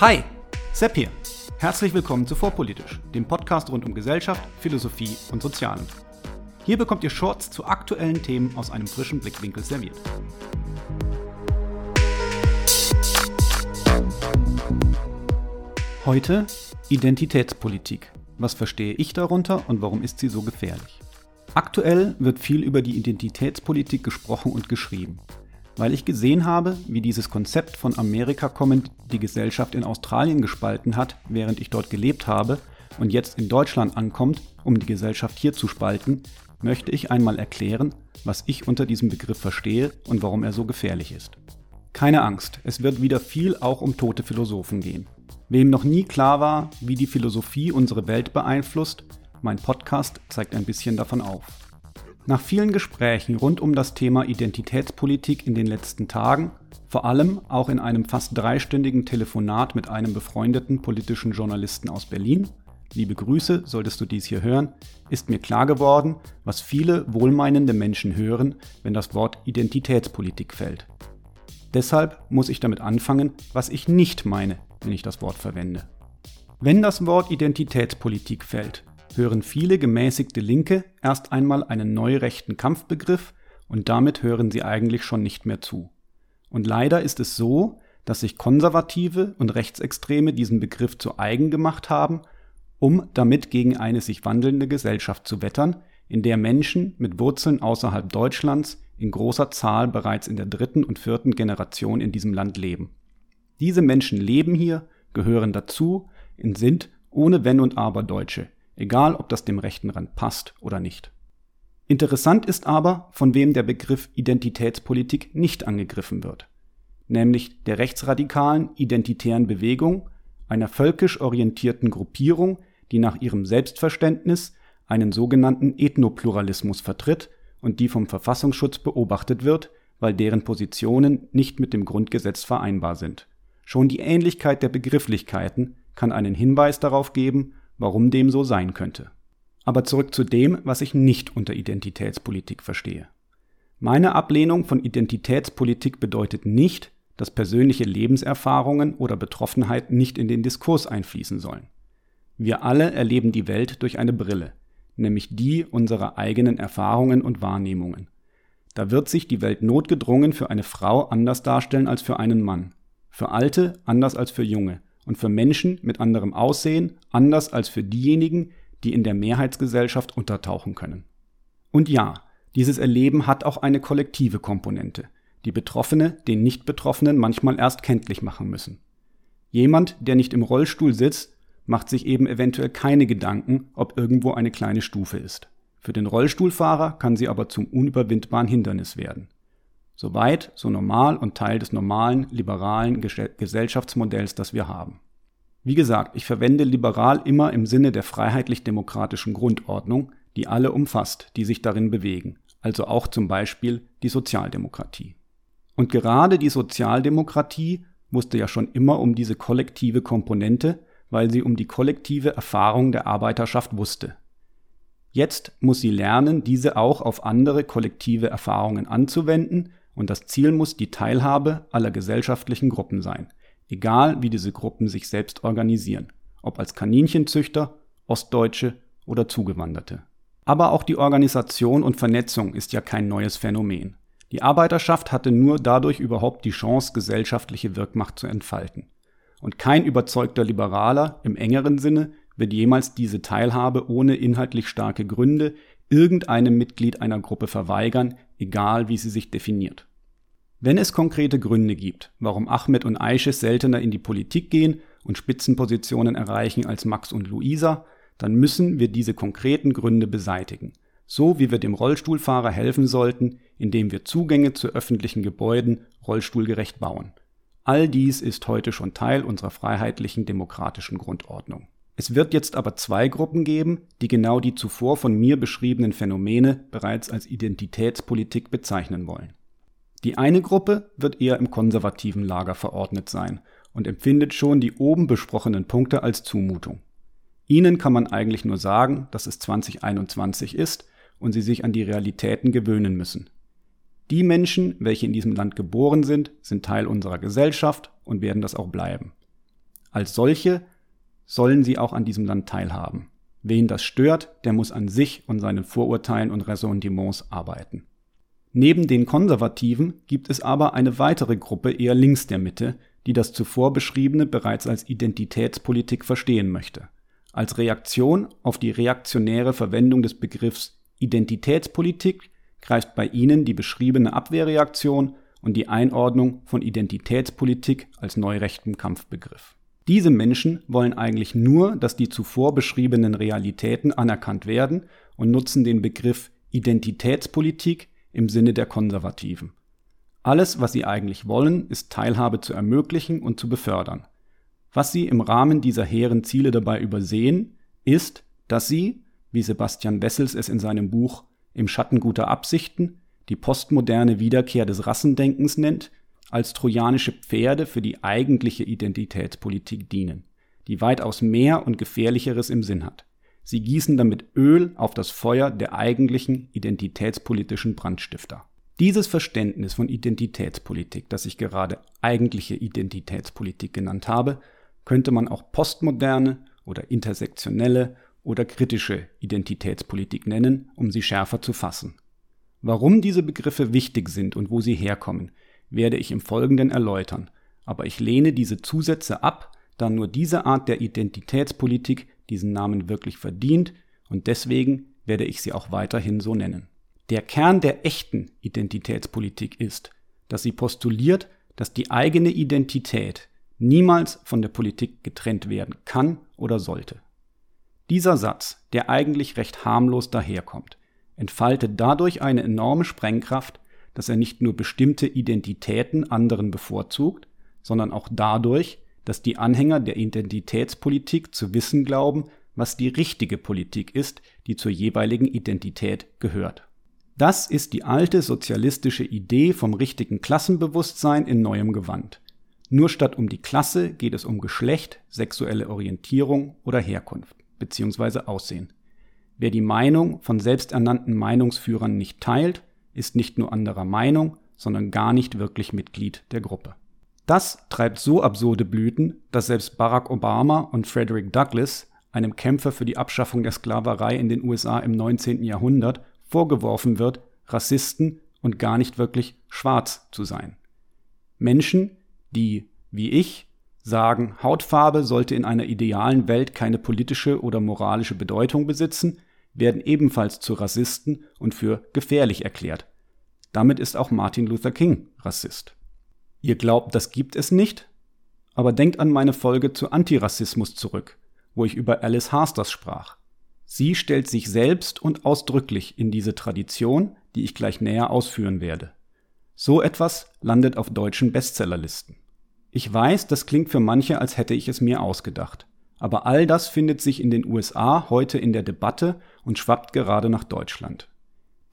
Hi, Sepp hier. Herzlich willkommen zu Vorpolitisch, dem Podcast rund um Gesellschaft, Philosophie und Sozialen. Hier bekommt ihr Shorts zu aktuellen Themen aus einem frischen Blickwinkel serviert. Heute Identitätspolitik. Was verstehe ich darunter und warum ist sie so gefährlich? Aktuell wird viel über die Identitätspolitik gesprochen und geschrieben weil ich gesehen habe, wie dieses Konzept von Amerika kommend die Gesellschaft in Australien gespalten hat, während ich dort gelebt habe und jetzt in Deutschland ankommt, um die Gesellschaft hier zu spalten, möchte ich einmal erklären, was ich unter diesem Begriff verstehe und warum er so gefährlich ist. Keine Angst, es wird wieder viel auch um tote Philosophen gehen. Wem noch nie klar war, wie die Philosophie unsere Welt beeinflusst, mein Podcast zeigt ein bisschen davon auf. Nach vielen Gesprächen rund um das Thema Identitätspolitik in den letzten Tagen, vor allem auch in einem fast dreistündigen Telefonat mit einem befreundeten politischen Journalisten aus Berlin, liebe Grüße, solltest du dies hier hören, ist mir klar geworden, was viele wohlmeinende Menschen hören, wenn das Wort Identitätspolitik fällt. Deshalb muss ich damit anfangen, was ich nicht meine, wenn ich das Wort verwende. Wenn das Wort Identitätspolitik fällt, hören viele gemäßigte Linke erst einmal einen neurechten Kampfbegriff und damit hören sie eigentlich schon nicht mehr zu. Und leider ist es so, dass sich Konservative und Rechtsextreme diesen Begriff zu eigen gemacht haben, um damit gegen eine sich wandelnde Gesellschaft zu wettern, in der Menschen mit Wurzeln außerhalb Deutschlands in großer Zahl bereits in der dritten und vierten Generation in diesem Land leben. Diese Menschen leben hier, gehören dazu und sind ohne Wenn und Aber Deutsche, egal ob das dem rechten Rand passt oder nicht. Interessant ist aber, von wem der Begriff Identitätspolitik nicht angegriffen wird, nämlich der rechtsradikalen identitären Bewegung, einer völkisch orientierten Gruppierung, die nach ihrem Selbstverständnis einen sogenannten Ethnopluralismus vertritt und die vom Verfassungsschutz beobachtet wird, weil deren Positionen nicht mit dem Grundgesetz vereinbar sind. Schon die Ähnlichkeit der Begrifflichkeiten kann einen Hinweis darauf geben, warum dem so sein könnte. Aber zurück zu dem, was ich nicht unter Identitätspolitik verstehe. Meine Ablehnung von Identitätspolitik bedeutet nicht, dass persönliche Lebenserfahrungen oder Betroffenheit nicht in den Diskurs einfließen sollen. Wir alle erleben die Welt durch eine Brille, nämlich die unserer eigenen Erfahrungen und Wahrnehmungen. Da wird sich die Welt notgedrungen für eine Frau anders darstellen als für einen Mann, für Alte anders als für Junge, und für Menschen mit anderem Aussehen anders als für diejenigen, die in der Mehrheitsgesellschaft untertauchen können. Und ja, dieses Erleben hat auch eine kollektive Komponente, die Betroffene den Nicht-Betroffenen manchmal erst kenntlich machen müssen. Jemand, der nicht im Rollstuhl sitzt, macht sich eben eventuell keine Gedanken, ob irgendwo eine kleine Stufe ist. Für den Rollstuhlfahrer kann sie aber zum unüberwindbaren Hindernis werden. Soweit, so normal und Teil des normalen, liberalen Gesellschaftsmodells, das wir haben. Wie gesagt, ich verwende liberal immer im Sinne der freiheitlich-demokratischen Grundordnung, die alle umfasst, die sich darin bewegen, also auch zum Beispiel die Sozialdemokratie. Und gerade die Sozialdemokratie wusste ja schon immer um diese kollektive Komponente, weil sie um die kollektive Erfahrung der Arbeiterschaft wusste. Jetzt muss sie lernen, diese auch auf andere kollektive Erfahrungen anzuwenden und das Ziel muss die Teilhabe aller gesellschaftlichen Gruppen sein, egal wie diese Gruppen sich selbst organisieren, ob als Kaninchenzüchter, Ostdeutsche oder Zugewanderte. Aber auch die Organisation und Vernetzung ist ja kein neues Phänomen. Die Arbeiterschaft hatte nur dadurch überhaupt die Chance, gesellschaftliche Wirkmacht zu entfalten. Und kein überzeugter Liberaler im engeren Sinne wird jemals diese Teilhabe ohne inhaltlich starke Gründe irgendeinem Mitglied einer Gruppe verweigern, egal wie sie sich definiert. Wenn es konkrete Gründe gibt, warum Ahmed und Aisches seltener in die Politik gehen und Spitzenpositionen erreichen als Max und Luisa, dann müssen wir diese konkreten Gründe beseitigen. So wie wir dem Rollstuhlfahrer helfen sollten, indem wir Zugänge zu öffentlichen Gebäuden rollstuhlgerecht bauen. All dies ist heute schon Teil unserer freiheitlichen demokratischen Grundordnung. Es wird jetzt aber zwei Gruppen geben, die genau die zuvor von mir beschriebenen Phänomene bereits als Identitätspolitik bezeichnen wollen. Die eine Gruppe wird eher im konservativen Lager verordnet sein und empfindet schon die oben besprochenen Punkte als Zumutung. Ihnen kann man eigentlich nur sagen, dass es 2021 ist und sie sich an die Realitäten gewöhnen müssen. Die Menschen, welche in diesem Land geboren sind, sind Teil unserer Gesellschaft und werden das auch bleiben. Als solche sollen sie auch an diesem Land teilhaben. Wen das stört, der muss an sich und seinen Vorurteilen und Ressentiments arbeiten. Neben den Konservativen gibt es aber eine weitere Gruppe eher links der Mitte, die das zuvor beschriebene bereits als Identitätspolitik verstehen möchte. Als Reaktion auf die reaktionäre Verwendung des Begriffs Identitätspolitik greift bei ihnen die beschriebene Abwehrreaktion und die Einordnung von Identitätspolitik als neurechten Kampfbegriff. Diese Menschen wollen eigentlich nur, dass die zuvor beschriebenen Realitäten anerkannt werden und nutzen den Begriff Identitätspolitik im Sinne der Konservativen. Alles, was sie eigentlich wollen, ist Teilhabe zu ermöglichen und zu befördern. Was sie im Rahmen dieser hehren Ziele dabei übersehen, ist, dass sie, wie Sebastian Wessels es in seinem Buch Im Schatten guter Absichten, die postmoderne Wiederkehr des Rassendenkens nennt, als trojanische Pferde für die eigentliche Identitätspolitik dienen, die weitaus mehr und gefährlicheres im Sinn hat. Sie gießen damit Öl auf das Feuer der eigentlichen identitätspolitischen Brandstifter. Dieses Verständnis von Identitätspolitik, das ich gerade eigentliche Identitätspolitik genannt habe, könnte man auch postmoderne oder intersektionelle oder kritische Identitätspolitik nennen, um sie schärfer zu fassen. Warum diese Begriffe wichtig sind und wo sie herkommen, werde ich im Folgenden erläutern, aber ich lehne diese Zusätze ab, da nur diese Art der Identitätspolitik diesen Namen wirklich verdient und deswegen werde ich sie auch weiterhin so nennen. Der Kern der echten Identitätspolitik ist, dass sie postuliert, dass die eigene Identität niemals von der Politik getrennt werden kann oder sollte. Dieser Satz, der eigentlich recht harmlos daherkommt, entfaltet dadurch eine enorme Sprengkraft, dass er nicht nur bestimmte Identitäten anderen bevorzugt, sondern auch dadurch, dass die Anhänger der Identitätspolitik zu wissen glauben, was die richtige Politik ist, die zur jeweiligen Identität gehört. Das ist die alte sozialistische Idee vom richtigen Klassenbewusstsein in neuem Gewand. Nur statt um die Klasse geht es um Geschlecht, sexuelle Orientierung oder Herkunft bzw. Aussehen. Wer die Meinung von selbsternannten Meinungsführern nicht teilt, ist nicht nur anderer Meinung, sondern gar nicht wirklich Mitglied der Gruppe. Das treibt so absurde Blüten, dass selbst Barack Obama und Frederick Douglass, einem Kämpfer für die Abschaffung der Sklaverei in den USA im 19. Jahrhundert, vorgeworfen wird, Rassisten und gar nicht wirklich schwarz zu sein. Menschen, die, wie ich, sagen, Hautfarbe sollte in einer idealen Welt keine politische oder moralische Bedeutung besitzen, werden ebenfalls zu Rassisten und für gefährlich erklärt. Damit ist auch Martin Luther King Rassist. Ihr glaubt, das gibt es nicht? Aber denkt an meine Folge zu Antirassismus zurück, wo ich über Alice Harsters sprach. Sie stellt sich selbst und ausdrücklich in diese Tradition, die ich gleich näher ausführen werde. So etwas landet auf deutschen Bestsellerlisten. Ich weiß, das klingt für manche, als hätte ich es mir ausgedacht. Aber all das findet sich in den USA heute in der Debatte und schwappt gerade nach Deutschland.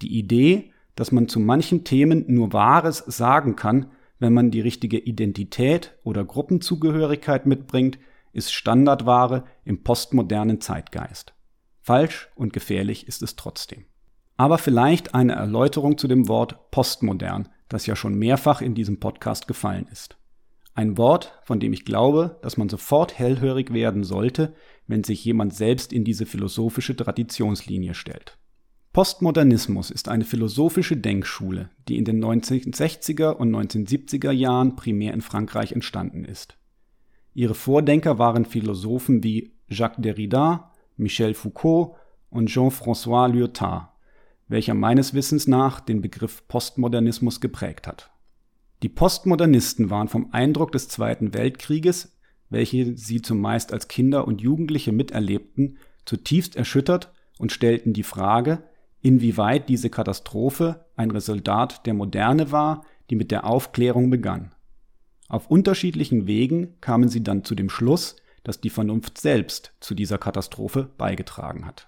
Die Idee, dass man zu manchen Themen nur Wahres sagen kann, wenn man die richtige Identität oder Gruppenzugehörigkeit mitbringt, ist Standardware im postmodernen Zeitgeist. Falsch und gefährlich ist es trotzdem. Aber vielleicht eine Erläuterung zu dem Wort postmodern, das ja schon mehrfach in diesem Podcast gefallen ist. Ein Wort, von dem ich glaube, dass man sofort hellhörig werden sollte, wenn sich jemand selbst in diese philosophische Traditionslinie stellt. Postmodernismus ist eine philosophische Denkschule, die in den 1960er und 1970er Jahren primär in Frankreich entstanden ist. Ihre Vordenker waren Philosophen wie Jacques Derrida, Michel Foucault und Jean-François Lyotard, welcher meines Wissens nach den Begriff Postmodernismus geprägt hat. Die Postmodernisten waren vom Eindruck des Zweiten Weltkrieges, welche sie zumeist als Kinder und Jugendliche miterlebten, zutiefst erschüttert und stellten die Frage, inwieweit diese Katastrophe ein Resultat der Moderne war, die mit der Aufklärung begann. Auf unterschiedlichen Wegen kamen sie dann zu dem Schluss, dass die Vernunft selbst zu dieser Katastrophe beigetragen hat.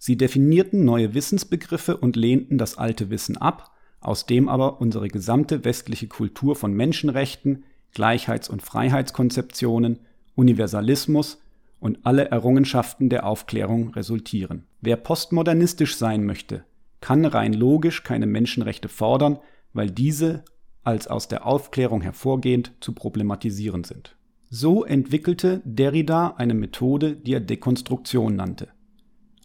Sie definierten neue Wissensbegriffe und lehnten das alte Wissen ab aus dem aber unsere gesamte westliche Kultur von Menschenrechten, Gleichheits- und Freiheitskonzeptionen, Universalismus und alle Errungenschaften der Aufklärung resultieren. Wer postmodernistisch sein möchte, kann rein logisch keine Menschenrechte fordern, weil diese als aus der Aufklärung hervorgehend zu problematisieren sind. So entwickelte Derrida eine Methode, die er Dekonstruktion nannte.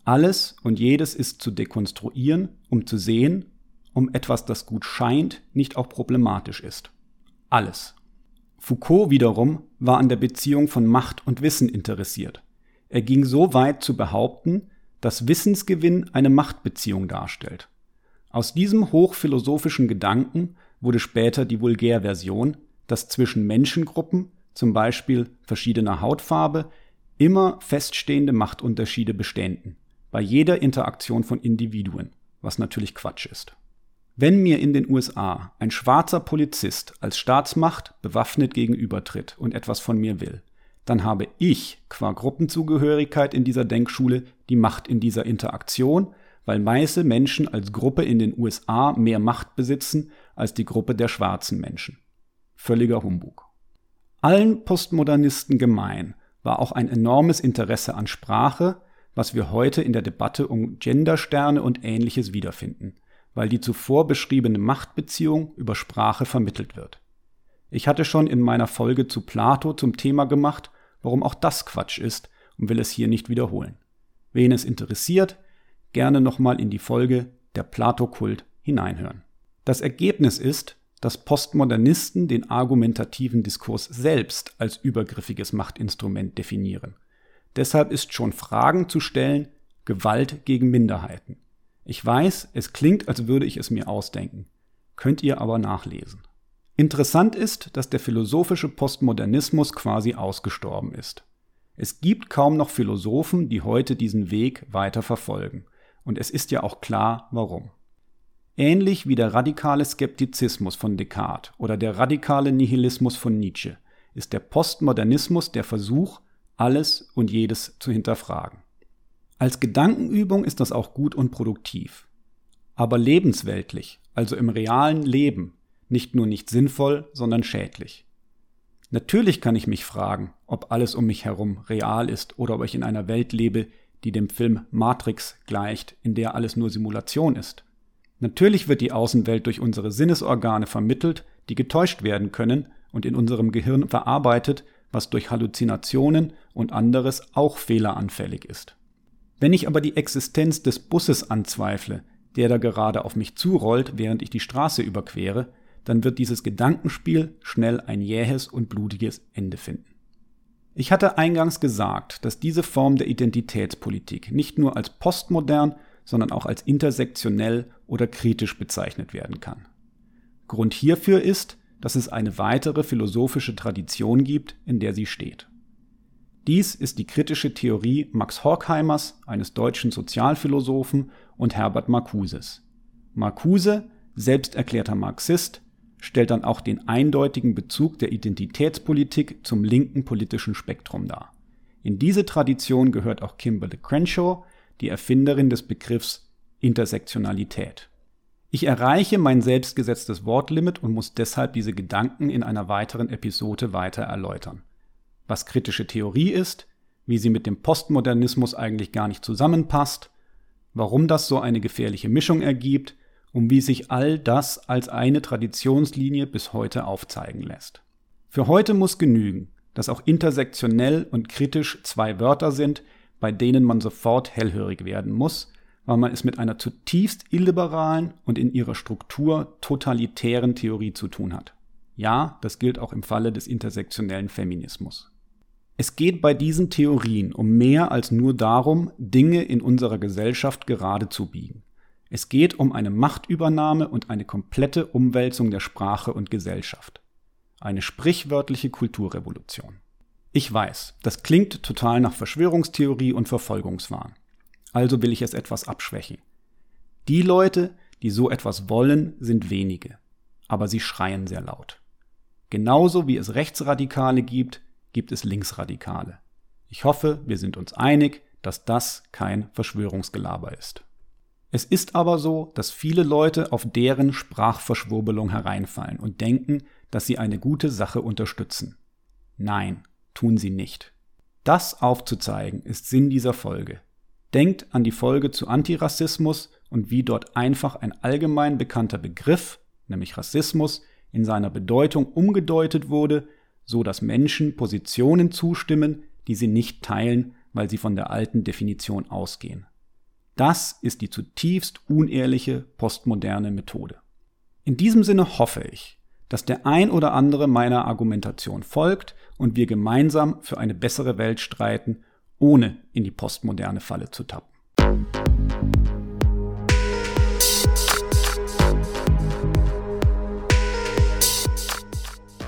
Alles und jedes ist zu dekonstruieren, um zu sehen, um etwas, das gut scheint, nicht auch problematisch ist. Alles. Foucault wiederum war an der Beziehung von Macht und Wissen interessiert. Er ging so weit zu behaupten, dass Wissensgewinn eine Machtbeziehung darstellt. Aus diesem hochphilosophischen Gedanken wurde später die Vulgärversion, dass zwischen Menschengruppen, zum Beispiel verschiedener Hautfarbe, immer feststehende Machtunterschiede beständen, bei jeder Interaktion von Individuen, was natürlich Quatsch ist. Wenn mir in den USA ein schwarzer Polizist als Staatsmacht bewaffnet gegenübertritt und etwas von mir will, dann habe ich qua Gruppenzugehörigkeit in dieser Denkschule die Macht in dieser Interaktion, weil weiße Menschen als Gruppe in den USA mehr Macht besitzen als die Gruppe der schwarzen Menschen. Völliger Humbug. Allen Postmodernisten gemein war auch ein enormes Interesse an Sprache, was wir heute in der Debatte um Gendersterne und ähnliches wiederfinden weil die zuvor beschriebene Machtbeziehung über Sprache vermittelt wird. Ich hatte schon in meiner Folge zu Plato zum Thema gemacht, warum auch das Quatsch ist und will es hier nicht wiederholen. Wen es interessiert, gerne nochmal in die Folge Der Plato-Kult hineinhören. Das Ergebnis ist, dass Postmodernisten den argumentativen Diskurs selbst als übergriffiges Machtinstrument definieren. Deshalb ist schon Fragen zu stellen Gewalt gegen Minderheiten. Ich weiß, es klingt, als würde ich es mir ausdenken. Könnt ihr aber nachlesen. Interessant ist, dass der philosophische Postmodernismus quasi ausgestorben ist. Es gibt kaum noch Philosophen, die heute diesen Weg weiter verfolgen. Und es ist ja auch klar, warum. Ähnlich wie der radikale Skeptizismus von Descartes oder der radikale Nihilismus von Nietzsche ist der Postmodernismus der Versuch, alles und jedes zu hinterfragen. Als Gedankenübung ist das auch gut und produktiv. Aber lebensweltlich, also im realen Leben, nicht nur nicht sinnvoll, sondern schädlich. Natürlich kann ich mich fragen, ob alles um mich herum real ist oder ob ich in einer Welt lebe, die dem Film Matrix gleicht, in der alles nur Simulation ist. Natürlich wird die Außenwelt durch unsere Sinnesorgane vermittelt, die getäuscht werden können und in unserem Gehirn verarbeitet, was durch Halluzinationen und anderes auch fehleranfällig ist. Wenn ich aber die Existenz des Busses anzweifle, der da gerade auf mich zurollt, während ich die Straße überquere, dann wird dieses Gedankenspiel schnell ein jähes und blutiges Ende finden. Ich hatte eingangs gesagt, dass diese Form der Identitätspolitik nicht nur als postmodern, sondern auch als intersektionell oder kritisch bezeichnet werden kann. Grund hierfür ist, dass es eine weitere philosophische Tradition gibt, in der sie steht. Dies ist die kritische Theorie Max Horkheimers, eines deutschen Sozialphilosophen, und Herbert Marcuses. Marcuse, selbsterklärter Marxist, stellt dann auch den eindeutigen Bezug der Identitätspolitik zum linken politischen Spektrum dar. In diese Tradition gehört auch Kimberly Crenshaw, die Erfinderin des Begriffs Intersektionalität. Ich erreiche mein selbstgesetztes Wortlimit und muss deshalb diese Gedanken in einer weiteren Episode weiter erläutern was kritische Theorie ist, wie sie mit dem Postmodernismus eigentlich gar nicht zusammenpasst, warum das so eine gefährliche Mischung ergibt und wie sich all das als eine Traditionslinie bis heute aufzeigen lässt. Für heute muss genügen, dass auch intersektionell und kritisch zwei Wörter sind, bei denen man sofort hellhörig werden muss, weil man es mit einer zutiefst illiberalen und in ihrer Struktur totalitären Theorie zu tun hat. Ja, das gilt auch im Falle des intersektionellen Feminismus. Es geht bei diesen Theorien um mehr als nur darum, Dinge in unserer Gesellschaft gerade zu biegen. Es geht um eine Machtübernahme und eine komplette Umwälzung der Sprache und Gesellschaft. Eine sprichwörtliche Kulturrevolution. Ich weiß, das klingt total nach Verschwörungstheorie und Verfolgungswahn. Also will ich es etwas abschwächen. Die Leute, die so etwas wollen, sind wenige, aber sie schreien sehr laut. Genauso wie es Rechtsradikale gibt, gibt es Linksradikale. Ich hoffe, wir sind uns einig, dass das kein Verschwörungsgelaber ist. Es ist aber so, dass viele Leute auf deren Sprachverschwurbelung hereinfallen und denken, dass sie eine gute Sache unterstützen. Nein, tun sie nicht. Das aufzuzeigen ist Sinn dieser Folge. Denkt an die Folge zu Antirassismus und wie dort einfach ein allgemein bekannter Begriff, nämlich Rassismus, in seiner Bedeutung umgedeutet wurde, so dass Menschen Positionen zustimmen, die sie nicht teilen, weil sie von der alten Definition ausgehen. Das ist die zutiefst unehrliche postmoderne Methode. In diesem Sinne hoffe ich, dass der ein oder andere meiner Argumentation folgt und wir gemeinsam für eine bessere Welt streiten, ohne in die postmoderne Falle zu tappen.